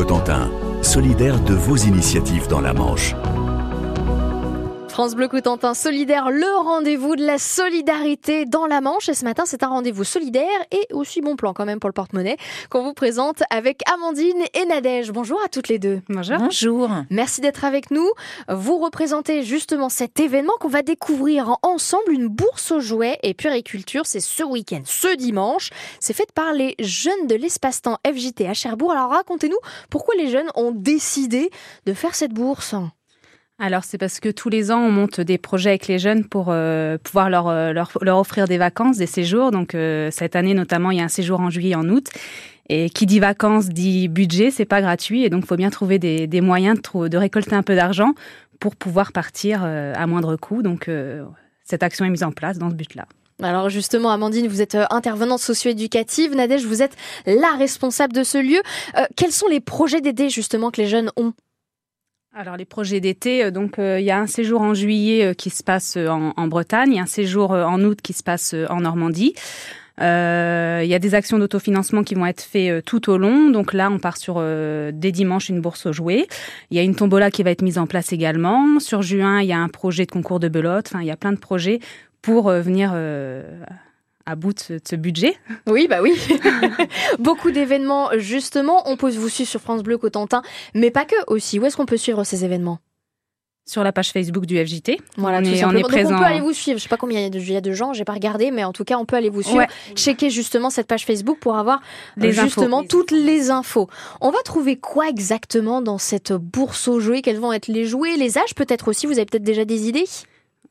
Cotentin, solidaire de vos initiatives dans la Manche. France Bleu Cotentin solidaire, le rendez-vous de la solidarité dans la Manche. Et ce matin, c'est un rendez-vous solidaire et aussi bon plan quand même pour le porte-monnaie qu'on vous présente avec Amandine et Nadège. Bonjour à toutes les deux. Bonjour. Bonjour. Merci d'être avec nous. Vous représentez justement cet événement qu'on va découvrir ensemble, une bourse aux jouets et puériculture. C'est ce week-end, ce dimanche. C'est fait par les jeunes de l'espace-temps FJT à Cherbourg. Alors racontez-nous pourquoi les jeunes ont décidé de faire cette bourse. Alors c'est parce que tous les ans on monte des projets avec les jeunes pour euh, pouvoir leur, euh, leur, leur, offrir des vacances, des séjours. Donc euh, cette année notamment il y a un séjour en juillet, en août. Et qui dit vacances dit budget, c'est pas gratuit et donc faut bien trouver des, moyens de, récolter un peu d'argent pour pouvoir partir à moindre coût. Donc cette action est mise en place dans ce but-là. Alors justement, Amandine, vous êtes intervenante socio-éducative. Nadège, vous êtes la responsable de ce lieu. Quels sont les projets d'aider justement que les jeunes ont? Alors les projets d'été, euh, donc euh, il y a un séjour en juillet euh, qui se passe en, en, Bretagne, il y a un séjour en août qui se passe en Normandie. Euh, il y a des actions d'autofinancement qui vont être faites tout au long. Donc là, on part sur euh, des dimanches une bourse aux jouets. Il y a une tombola qui va être mise en place également. Sur juin, il y a un projet de concours de belote. Enfin, il y a plein de projets pour venir à bout de ce, budget. Oui, bah oui. Beaucoup d'événements, justement. On peut vous suivre sur France Bleu Cotentin, mais pas que aussi. Où est-ce qu'on peut suivre ces événements? Sur la page Facebook du FJT. Voilà, on, est, on est présent. on peut aller vous suivre. Je sais pas combien il y a de, gens, j'ai pas regardé, mais en tout cas, on peut aller vous suivre. Checker justement cette page Facebook pour avoir les justement toutes les infos. On va trouver quoi exactement dans cette bourse aux jouets? Quels vont être les jouets, les âges peut-être aussi? Vous avez peut-être déjà des idées?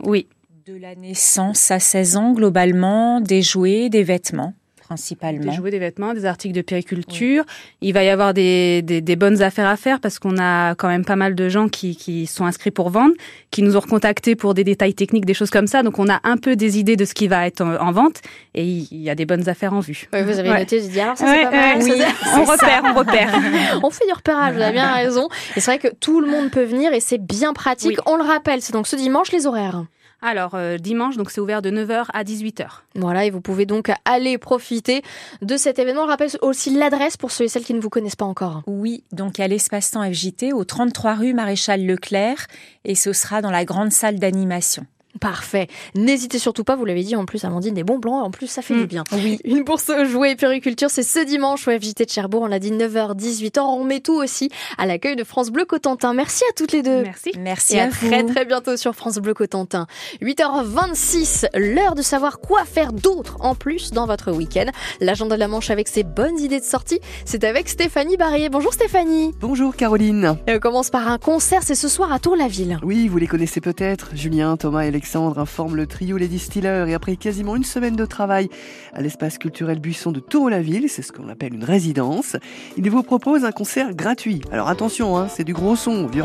Oui, de la naissance à 16 ans, globalement, des jouets, des vêtements principalement. Des jouets, des vêtements, des articles de périculture. Il va y avoir des, des, des, bonnes affaires à faire parce qu'on a quand même pas mal de gens qui, qui sont inscrits pour vendre, qui nous ont recontactés pour des détails techniques, des choses comme ça. Donc on a un peu des idées de ce qui va être en, vente et il y a des bonnes affaires en vue. vous avez noté, j'ai dit alors ça c'est pas mal. Oui, on repère, on repère. on fait du repérage, vous avez bien raison. Et c'est vrai que tout le monde peut venir et c'est bien pratique. On le rappelle, c'est donc ce dimanche les horaires. Alors, euh, dimanche, donc c'est ouvert de 9h à 18h. Voilà, et vous pouvez donc aller profiter de cet événement. Je rappelle aussi l'adresse pour ceux et celles qui ne vous connaissent pas encore. Oui, donc à l'espace-temps FJT, au 33 rue Maréchal Leclerc, et ce sera dans la grande salle d'animation. Parfait. N'hésitez surtout pas, vous l'avez dit en plus, Amandine, des bons blancs, en plus ça fait du mm. bien. Oui. Une bourse aux jouets et périculture, c'est ce dimanche au FJT de Cherbourg, on l'a dit 9h, 18h. On met tout aussi à l'accueil de France Bleu Cotentin. Merci à toutes les deux. Merci. Merci et à, très très bientôt sur France Bleu Cotentin. 8h26, l'heure de savoir quoi faire d'autre en plus dans votre week-end. L'agenda de la Manche avec ses bonnes idées de sortie, c'est avec Stéphanie Barrier. Bonjour Stéphanie. Bonjour Caroline. Et on commence par un concert, c'est ce soir à Tour-la-Ville. Oui, vous les connaissez peut-être. Julien, Thomas et Alexandre informent le trio Les Distilleurs et après quasiment une semaine de travail à l'espace culturel Buisson de Tour-la-Ville, c'est ce qu'on appelle une résidence, il vous propose un concert gratuit. Alors attention, hein, c'est du gros son,